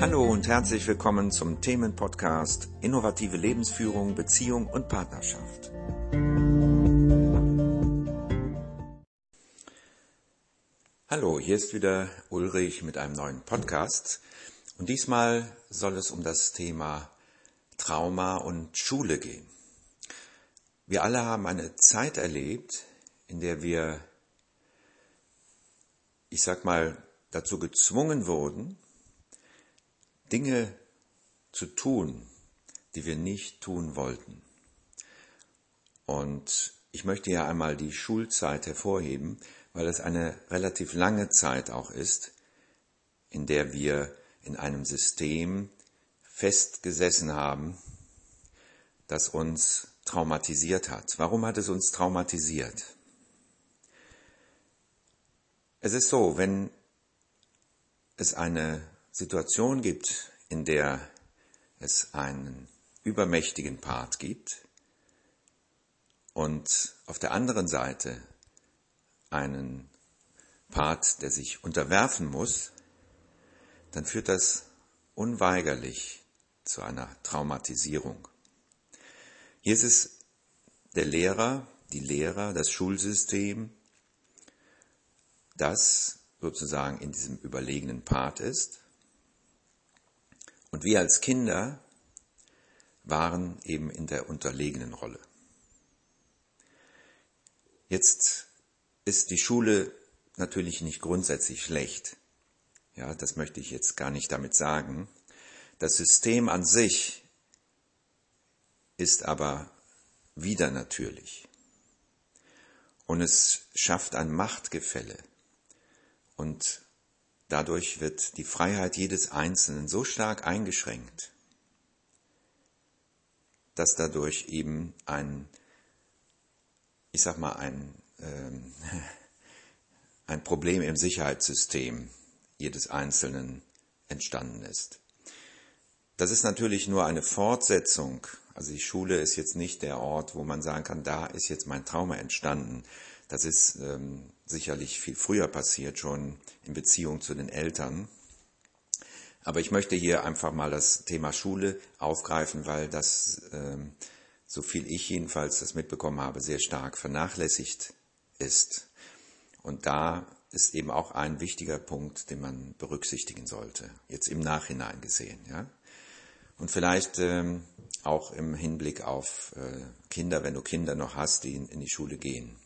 Hallo und herzlich willkommen zum Themenpodcast Innovative Lebensführung, Beziehung und Partnerschaft. Hallo, hier ist wieder Ulrich mit einem neuen Podcast und diesmal soll es um das Thema Trauma und Schule gehen. Wir alle haben eine Zeit erlebt, in der wir, ich sag mal, dazu gezwungen wurden, Dinge zu tun, die wir nicht tun wollten. Und ich möchte ja einmal die Schulzeit hervorheben, weil es eine relativ lange Zeit auch ist, in der wir in einem System festgesessen haben, das uns traumatisiert hat. Warum hat es uns traumatisiert? Es ist so, wenn es eine Situation gibt, in der es einen übermächtigen Part gibt und auf der anderen Seite einen Part, der sich unterwerfen muss, dann führt das unweigerlich zu einer Traumatisierung. Hier ist es der Lehrer, die Lehrer, das Schulsystem, das sozusagen in diesem überlegenen Part ist. Und wir als Kinder waren eben in der unterlegenen Rolle. Jetzt ist die Schule natürlich nicht grundsätzlich schlecht. Ja, das möchte ich jetzt gar nicht damit sagen. Das System an sich ist aber wieder natürlich. Und es schafft ein Machtgefälle. Und dadurch wird die Freiheit jedes Einzelnen so stark eingeschränkt, dass dadurch eben ein, ich sag mal, ein, ähm, ein Problem im Sicherheitssystem jedes Einzelnen entstanden ist. Das ist natürlich nur eine Fortsetzung. Also die Schule ist jetzt nicht der Ort, wo man sagen kann, da ist jetzt mein Trauma entstanden. Das ist ähm, sicherlich viel früher passiert, schon in Beziehung zu den Eltern. Aber ich möchte hier einfach mal das Thema Schule aufgreifen, weil das, ähm, so viel ich jedenfalls das mitbekommen habe, sehr stark vernachlässigt ist. Und da ist eben auch ein wichtiger Punkt, den man berücksichtigen sollte, jetzt im Nachhinein gesehen. Ja? Und vielleicht ähm, auch im Hinblick auf äh, Kinder, wenn du Kinder noch hast, die in, in die Schule gehen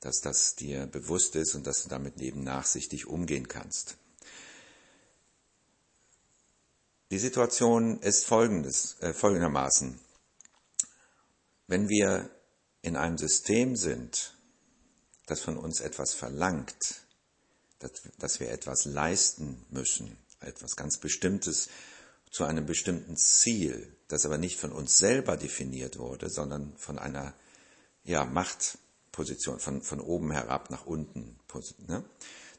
dass das dir bewusst ist und dass du damit eben nachsichtig umgehen kannst. Die Situation ist folgendes, äh, folgendermaßen. Wenn wir in einem System sind, das von uns etwas verlangt, dass, dass wir etwas leisten müssen, etwas ganz Bestimmtes zu einem bestimmten Ziel, das aber nicht von uns selber definiert wurde, sondern von einer ja, Macht, Position, von, von oben herab nach unten. Ne?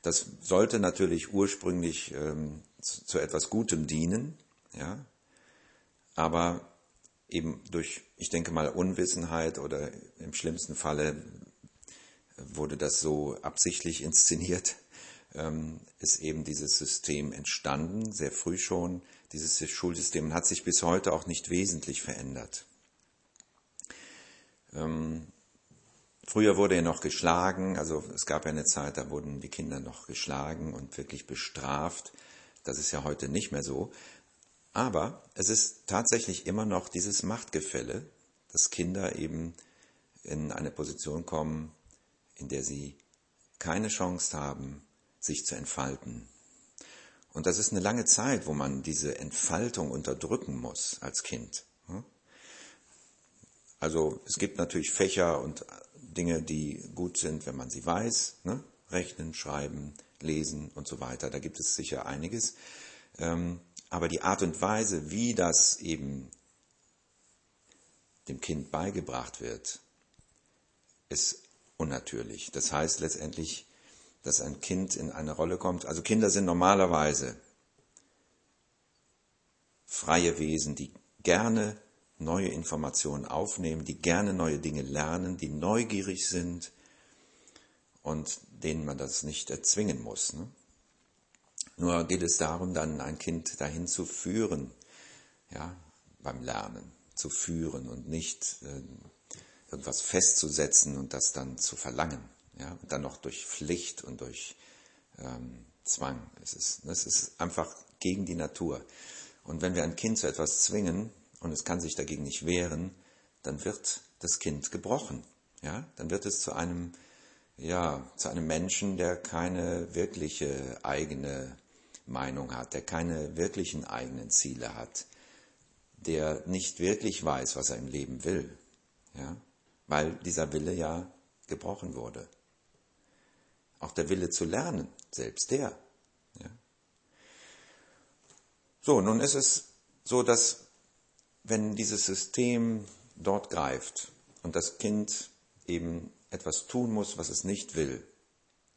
Das sollte natürlich ursprünglich ähm, zu, zu, etwas Gutem dienen, ja, aber eben durch, ich denke mal, Unwissenheit oder im schlimmsten Falle wurde das so absichtlich inszeniert, ähm, ist eben dieses System entstanden, sehr früh schon. Dieses Schulsystem hat sich bis heute auch nicht wesentlich verändert. Ähm, Früher wurde er noch geschlagen, also es gab ja eine Zeit, da wurden die Kinder noch geschlagen und wirklich bestraft. Das ist ja heute nicht mehr so. Aber es ist tatsächlich immer noch dieses Machtgefälle, dass Kinder eben in eine Position kommen, in der sie keine Chance haben, sich zu entfalten. Und das ist eine lange Zeit, wo man diese Entfaltung unterdrücken muss als Kind. Also es gibt natürlich Fächer und Dinge, die gut sind, wenn man sie weiß. Ne? Rechnen, schreiben, lesen und so weiter. Da gibt es sicher einiges. Ähm, aber die Art und Weise, wie das eben dem Kind beigebracht wird, ist unnatürlich. Das heißt letztendlich, dass ein Kind in eine Rolle kommt. Also Kinder sind normalerweise freie Wesen, die gerne neue Informationen aufnehmen, die gerne neue Dinge lernen, die neugierig sind und denen man das nicht erzwingen muss. Ne? Nur geht es darum, dann ein Kind dahin zu führen, ja, beim Lernen zu führen und nicht äh, irgendwas festzusetzen und das dann zu verlangen. Ja, und dann noch durch Pflicht und durch ähm, Zwang. Es ist, das ist einfach gegen die Natur. Und wenn wir ein Kind zu etwas zwingen und es kann sich dagegen nicht wehren, dann wird das Kind gebrochen. Ja, dann wird es zu einem, ja, zu einem Menschen, der keine wirkliche eigene Meinung hat, der keine wirklichen eigenen Ziele hat, der nicht wirklich weiß, was er im Leben will. Ja, weil dieser Wille ja gebrochen wurde. Auch der Wille zu lernen, selbst der. Ja. So, nun ist es so, dass wenn dieses System dort greift und das Kind eben etwas tun muss, was es nicht will,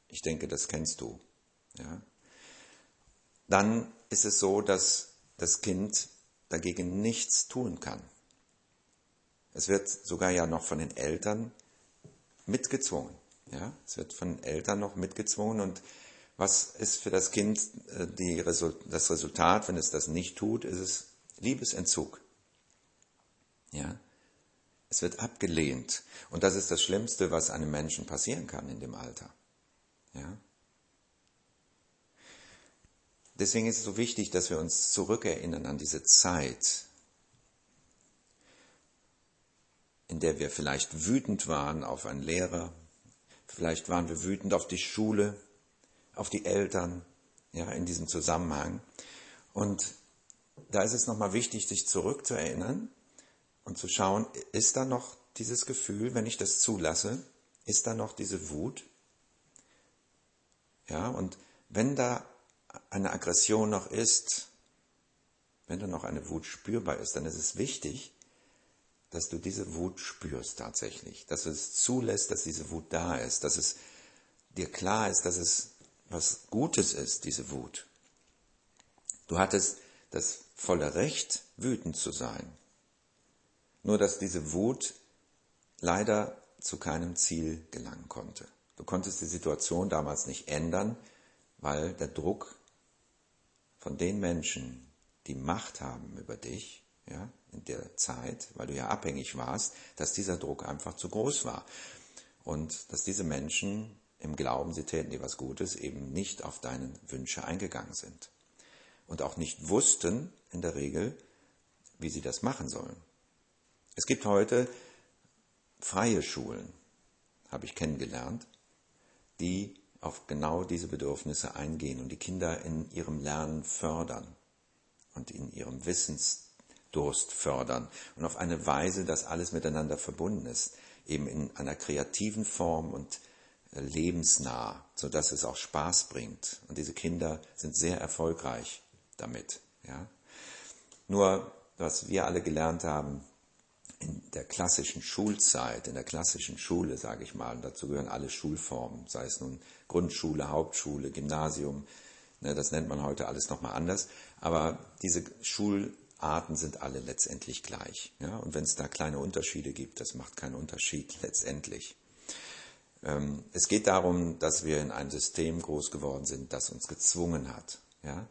ich denke, das kennst du, ja, dann ist es so, dass das Kind dagegen nichts tun kann. Es wird sogar ja noch von den Eltern mitgezwungen. Ja, es wird von Eltern noch mitgezwungen und was ist für das Kind äh, die, das Resultat, wenn es das nicht tut, ist es Liebesentzug. Ja, es wird abgelehnt und das ist das Schlimmste, was einem Menschen passieren kann in dem Alter. Ja. Deswegen ist es so wichtig, dass wir uns zurückerinnern an diese Zeit, in der wir vielleicht wütend waren auf einen Lehrer, Vielleicht waren wir wütend auf die Schule, auf die Eltern, ja, in diesem Zusammenhang. Und da ist es nochmal wichtig, sich zurückzuerinnern und zu schauen, ist da noch dieses Gefühl, wenn ich das zulasse, ist da noch diese Wut? Ja, und wenn da eine Aggression noch ist, wenn da noch eine Wut spürbar ist, dann ist es wichtig, dass du diese Wut spürst tatsächlich, dass du es zulässt, dass diese Wut da ist, dass es dir klar ist, dass es was Gutes ist, diese Wut. Du hattest das volle Recht, wütend zu sein. Nur dass diese Wut leider zu keinem Ziel gelangen konnte. Du konntest die Situation damals nicht ändern, weil der Druck von den Menschen, die Macht haben über dich, ja, in der Zeit, weil du ja abhängig warst, dass dieser Druck einfach zu groß war. Und dass diese Menschen im Glauben, sie täten dir was Gutes, eben nicht auf deine Wünsche eingegangen sind. Und auch nicht wussten, in der Regel, wie sie das machen sollen. Es gibt heute freie Schulen, habe ich kennengelernt, die auf genau diese Bedürfnisse eingehen und die Kinder in ihrem Lernen fördern und in ihrem Wissens Durst fördern und auf eine Weise, dass alles miteinander verbunden ist, eben in einer kreativen Form und äh, lebensnah, so dass es auch Spaß bringt. Und diese Kinder sind sehr erfolgreich damit. Ja? Nur, was wir alle gelernt haben, in der klassischen Schulzeit, in der klassischen Schule, sage ich mal, dazu gehören alle Schulformen, sei es nun Grundschule, Hauptschule, Gymnasium, ne, das nennt man heute alles nochmal anders, aber diese Schul Arten sind alle letztendlich gleich. Ja? Und wenn es da kleine Unterschiede gibt, das macht keinen Unterschied letztendlich. Ähm, es geht darum, dass wir in einem System groß geworden sind, das uns gezwungen hat. Ja?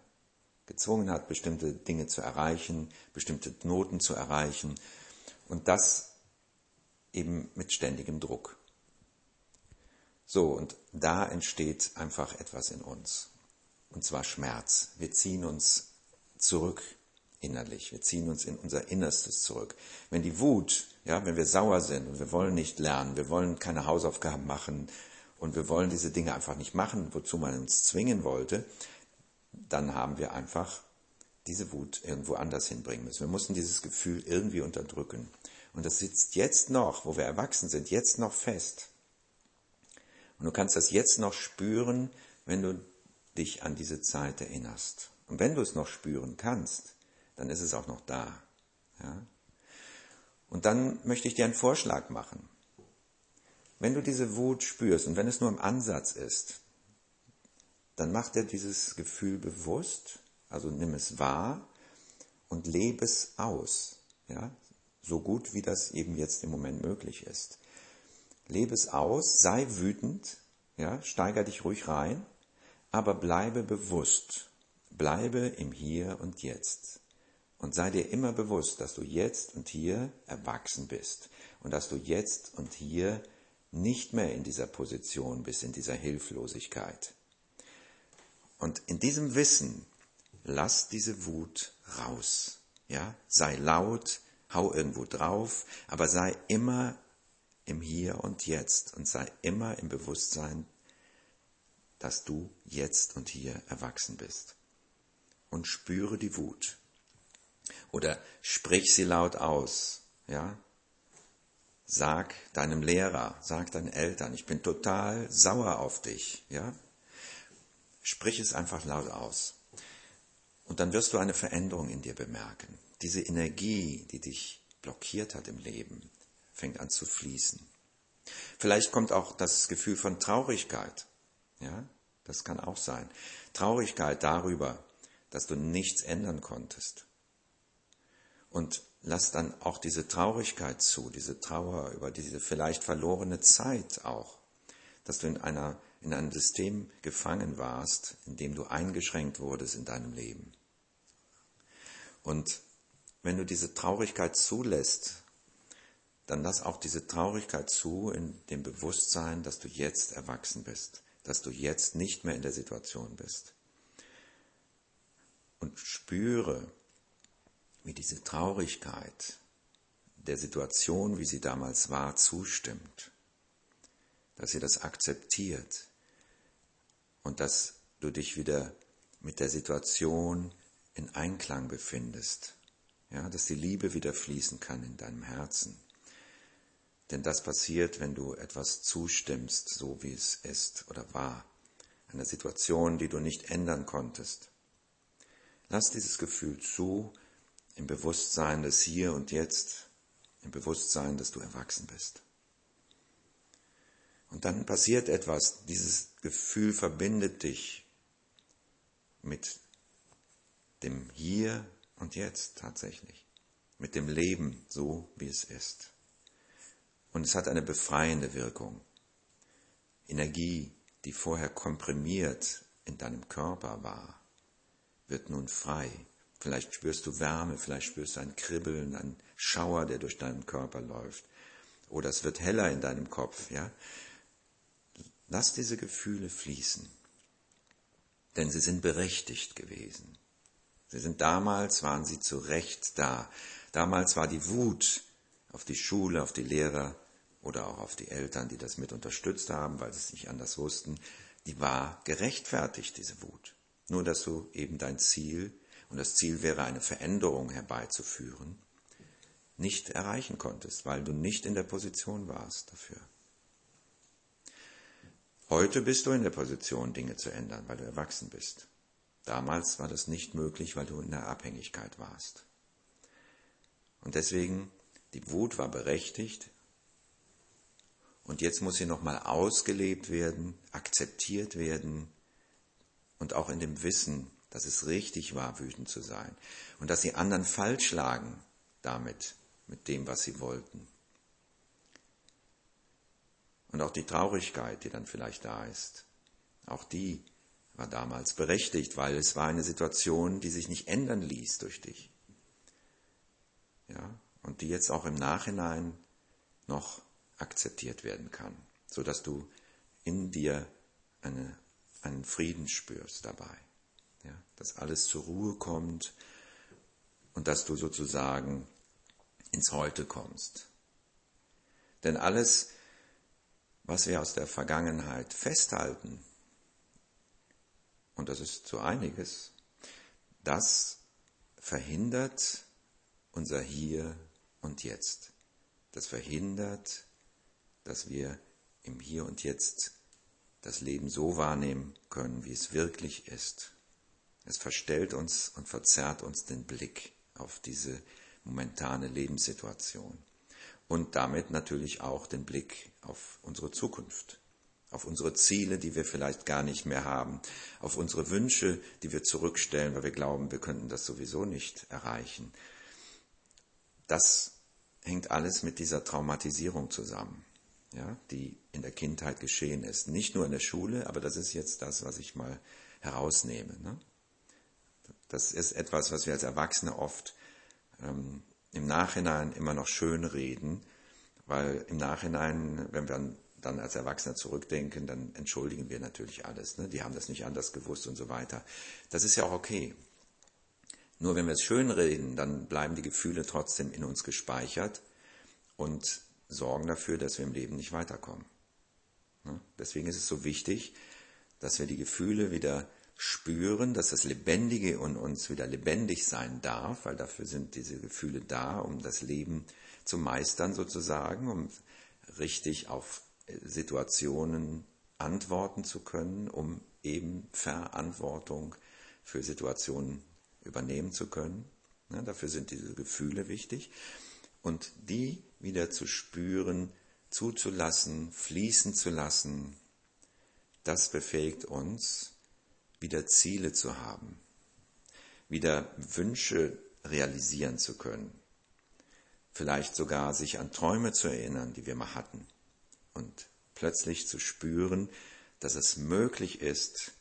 Gezwungen hat, bestimmte Dinge zu erreichen, bestimmte Noten zu erreichen. Und das eben mit ständigem Druck. So, und da entsteht einfach etwas in uns. Und zwar Schmerz. Wir ziehen uns zurück innerlich. Wir ziehen uns in unser Innerstes zurück. Wenn die Wut, ja, wenn wir sauer sind und wir wollen nicht lernen, wir wollen keine Hausaufgaben machen und wir wollen diese Dinge einfach nicht machen, wozu man uns zwingen wollte, dann haben wir einfach diese Wut irgendwo anders hinbringen müssen. Wir mussten dieses Gefühl irgendwie unterdrücken. Und das sitzt jetzt noch, wo wir erwachsen sind, jetzt noch fest. Und du kannst das jetzt noch spüren, wenn du dich an diese Zeit erinnerst. Und wenn du es noch spüren kannst, dann ist es auch noch da. Ja? Und dann möchte ich dir einen Vorschlag machen. Wenn du diese Wut spürst und wenn es nur im Ansatz ist, dann mach dir dieses Gefühl bewusst, also nimm es wahr und lebe es aus. Ja? So gut wie das eben jetzt im Moment möglich ist. Lebe es aus, sei wütend, ja, steiger dich ruhig rein, aber bleibe bewusst Bleibe im Hier und Jetzt und sei dir immer bewusst, dass du jetzt und hier erwachsen bist und dass du jetzt und hier nicht mehr in dieser Position bist, in dieser Hilflosigkeit. Und in diesem Wissen, lass diese Wut raus. Ja, sei laut, hau irgendwo drauf, aber sei immer im Hier und Jetzt und sei immer im Bewusstsein, dass du jetzt und hier erwachsen bist. Und spüre die Wut. Oder sprich sie laut aus, ja? Sag deinem Lehrer, sag deinen Eltern, ich bin total sauer auf dich, ja? Sprich es einfach laut aus. Und dann wirst du eine Veränderung in dir bemerken. Diese Energie, die dich blockiert hat im Leben, fängt an zu fließen. Vielleicht kommt auch das Gefühl von Traurigkeit. Ja, das kann auch sein. Traurigkeit darüber, dass du nichts ändern konntest. Und lass dann auch diese Traurigkeit zu, diese Trauer über diese vielleicht verlorene Zeit auch, dass du in einer in einem System gefangen warst, in dem du eingeschränkt wurdest in deinem Leben. Und wenn du diese Traurigkeit zulässt, dann lass auch diese Traurigkeit zu in dem Bewusstsein, dass du jetzt erwachsen bist, dass du jetzt nicht mehr in der Situation bist. Und spüre, wie diese Traurigkeit der Situation, wie sie damals war, zustimmt, dass sie das akzeptiert, und dass du dich wieder mit der Situation in Einklang befindest. Ja, dass die Liebe wieder fließen kann in deinem Herzen. Denn das passiert, wenn du etwas zustimmst, so wie es ist oder war. Einer Situation, die du nicht ändern konntest. Lass dieses Gefühl zu im Bewusstsein des Hier und Jetzt, im Bewusstsein, dass du erwachsen bist. Und dann passiert etwas, dieses Gefühl verbindet dich mit dem Hier und Jetzt tatsächlich, mit dem Leben so, wie es ist. Und es hat eine befreiende Wirkung. Energie, die vorher komprimiert in deinem Körper war, wird nun frei. Vielleicht spürst du Wärme, vielleicht spürst du ein Kribbeln, ein Schauer, der durch deinen Körper läuft. Oder es wird heller in deinem Kopf, ja. Lass diese Gefühle fließen, denn sie sind berechtigt gewesen. Sie sind damals, waren sie zu Recht da. Damals war die Wut auf die Schule, auf die Lehrer oder auch auf die Eltern, die das mit unterstützt haben, weil sie es nicht anders wussten, die war gerechtfertigt, diese Wut. Nur dass du eben dein Ziel, und das Ziel wäre eine Veränderung herbeizuführen, nicht erreichen konntest, weil du nicht in der Position warst dafür. Heute bist du in der Position, Dinge zu ändern, weil du erwachsen bist. Damals war das nicht möglich, weil du in der Abhängigkeit warst. Und deswegen, die Wut war berechtigt. Und jetzt muss sie nochmal ausgelebt werden, akzeptiert werden und auch in dem Wissen, dass es richtig war, wütend zu sein und dass sie anderen falsch lagen damit, mit dem, was sie wollten. Und auch die Traurigkeit, die dann vielleicht da ist, auch die war damals berechtigt, weil es war eine Situation, die sich nicht ändern ließ durch dich. Ja, und die jetzt auch im Nachhinein noch akzeptiert werden kann, so dass du in dir eine, einen Frieden spürst dabei. Ja, dass alles zur Ruhe kommt und dass du sozusagen ins Heute kommst. Denn alles, was wir aus der Vergangenheit festhalten, und das ist so einiges, das verhindert unser Hier und Jetzt. Das verhindert, dass wir im Hier und Jetzt das Leben so wahrnehmen können, wie es wirklich ist. Es verstellt uns und verzerrt uns den Blick auf diese momentane Lebenssituation und damit natürlich auch den Blick auf unsere Zukunft, auf unsere Ziele, die wir vielleicht gar nicht mehr haben, auf unsere Wünsche, die wir zurückstellen, weil wir glauben, wir könnten das sowieso nicht erreichen. Das hängt alles mit dieser Traumatisierung zusammen, ja, die in der Kindheit geschehen ist. Nicht nur in der Schule, aber das ist jetzt das, was ich mal herausnehme. Ne? Das ist etwas, was wir als Erwachsene oft ähm, im Nachhinein immer noch schön reden, weil im Nachhinein, wenn wir dann als Erwachsener zurückdenken, dann entschuldigen wir natürlich alles. Ne? Die haben das nicht anders gewusst und so weiter. Das ist ja auch okay. Nur wenn wir es schön reden, dann bleiben die Gefühle trotzdem in uns gespeichert und sorgen dafür, dass wir im Leben nicht weiterkommen. Ne? Deswegen ist es so wichtig, dass wir die Gefühle wieder spüren, dass das Lebendige in uns wieder lebendig sein darf, weil dafür sind diese Gefühle da, um das Leben zu meistern sozusagen, um richtig auf Situationen antworten zu können, um eben Verantwortung für Situationen übernehmen zu können. Ja, dafür sind diese Gefühle wichtig. Und die wieder zu spüren, zuzulassen, fließen zu lassen, das befähigt uns, wieder Ziele zu haben, wieder Wünsche realisieren zu können, vielleicht sogar sich an Träume zu erinnern, die wir mal hatten und plötzlich zu spüren, dass es möglich ist,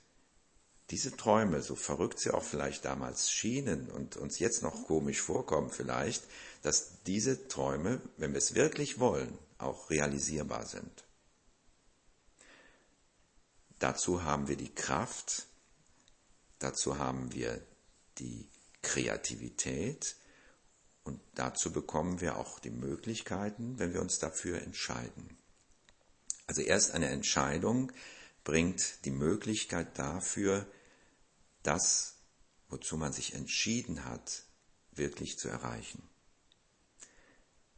diese Träume, so verrückt sie auch vielleicht damals schienen und uns jetzt noch komisch vorkommen vielleicht, dass diese Träume, wenn wir es wirklich wollen, auch realisierbar sind. Dazu haben wir die Kraft, dazu haben wir die Kreativität und dazu bekommen wir auch die Möglichkeiten, wenn wir uns dafür entscheiden. Also erst eine Entscheidung bringt die Möglichkeit dafür, das, wozu man sich entschieden hat, wirklich zu erreichen.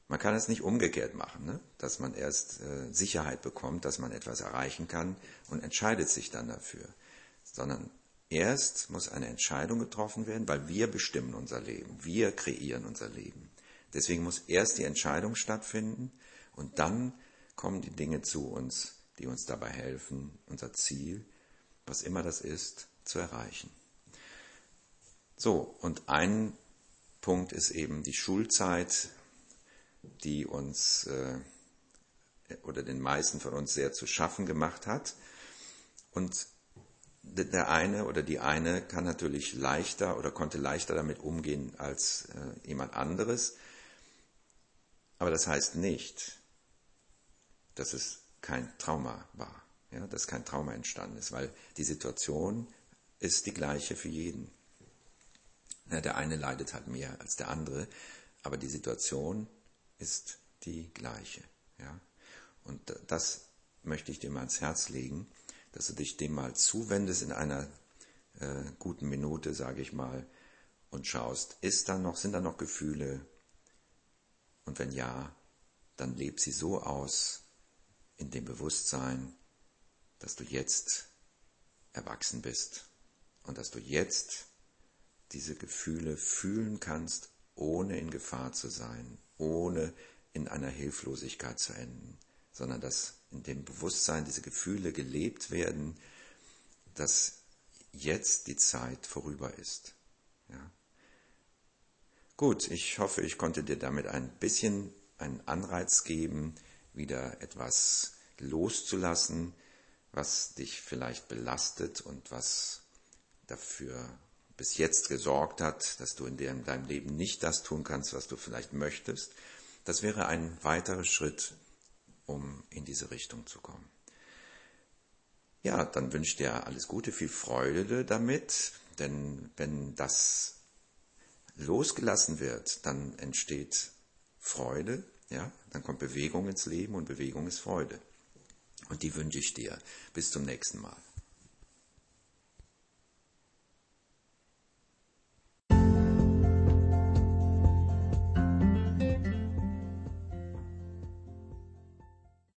Man kann es nicht umgekehrt machen, ne? dass man erst äh, Sicherheit bekommt, dass man etwas erreichen kann und entscheidet sich dann dafür, sondern erst muss eine Entscheidung getroffen werden, weil wir bestimmen unser Leben, wir kreieren unser Leben. Deswegen muss erst die Entscheidung stattfinden und dann kommen die Dinge zu uns, die uns dabei helfen, unser Ziel, was immer das ist, zu erreichen. So, und ein Punkt ist eben die Schulzeit, die uns äh, oder den meisten von uns sehr zu schaffen gemacht hat. Und der eine oder die eine kann natürlich leichter oder konnte leichter damit umgehen als äh, jemand anderes. Aber das heißt nicht, dass es kein Trauma war, ja, dass kein Trauma entstanden ist, weil die Situation ist die gleiche für jeden. Ja, der eine leidet halt mehr als der andere, aber die Situation ist die gleiche. Ja? Und das möchte ich dir mal ans Herz legen, dass du dich dem mal zuwendest in einer äh, guten Minute, sage ich mal, und schaust, ist da noch, sind da noch Gefühle? Und wenn ja, dann leb sie so aus in dem Bewusstsein, dass du jetzt erwachsen bist und dass du jetzt diese Gefühle fühlen kannst, ohne in Gefahr zu sein, ohne in einer Hilflosigkeit zu enden, sondern dass in dem Bewusstsein diese Gefühle gelebt werden, dass jetzt die Zeit vorüber ist. Ja. Gut, ich hoffe, ich konnte dir damit ein bisschen einen Anreiz geben, wieder etwas loszulassen, was dich vielleicht belastet und was dafür bis jetzt gesorgt hat, dass du in deinem Leben nicht das tun kannst, was du vielleicht möchtest, das wäre ein weiterer Schritt, um in diese Richtung zu kommen. Ja, dann wünsche ich dir alles Gute, viel Freude damit, denn wenn das losgelassen wird, dann entsteht Freude, ja, dann kommt Bewegung ins Leben und Bewegung ist Freude. Und die wünsche ich dir. Bis zum nächsten Mal.